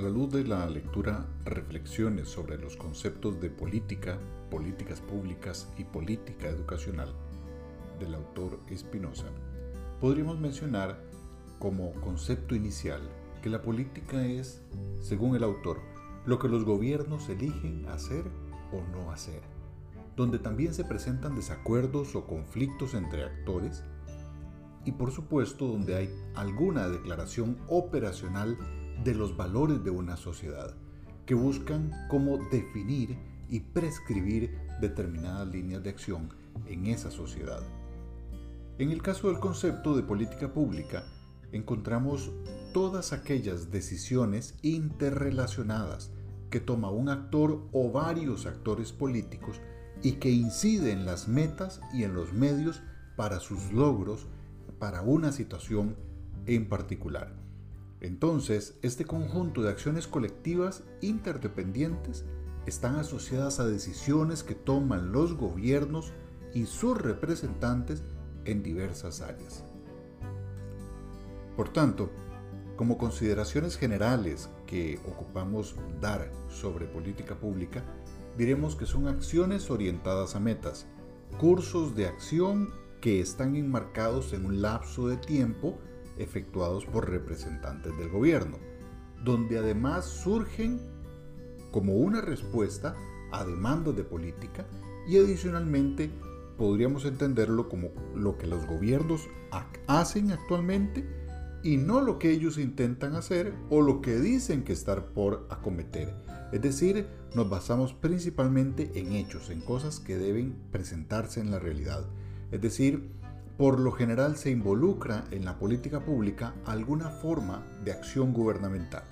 la luz de la lectura Reflexiones sobre los conceptos de política, políticas públicas y política educacional del autor Espinosa, podríamos mencionar como concepto inicial que la política es, según el autor, lo que los gobiernos eligen hacer o no hacer, donde también se presentan desacuerdos o conflictos entre actores y por supuesto donde hay alguna declaración operacional de los valores de una sociedad, que buscan cómo definir y prescribir determinadas líneas de acción en esa sociedad. En el caso del concepto de política pública, encontramos todas aquellas decisiones interrelacionadas que toma un actor o varios actores políticos y que inciden en las metas y en los medios para sus logros para una situación en particular. Entonces, este conjunto de acciones colectivas interdependientes están asociadas a decisiones que toman los gobiernos y sus representantes en diversas áreas. Por tanto, como consideraciones generales que ocupamos dar sobre política pública, diremos que son acciones orientadas a metas, cursos de acción que están enmarcados en un lapso de tiempo efectuados por representantes del gobierno, donde además surgen como una respuesta a demandas de política y adicionalmente podríamos entenderlo como lo que los gobiernos hacen actualmente y no lo que ellos intentan hacer o lo que dicen que estar por acometer. Es decir, nos basamos principalmente en hechos, en cosas que deben presentarse en la realidad. Es decir, por lo general se involucra en la política pública alguna forma de acción gubernamental.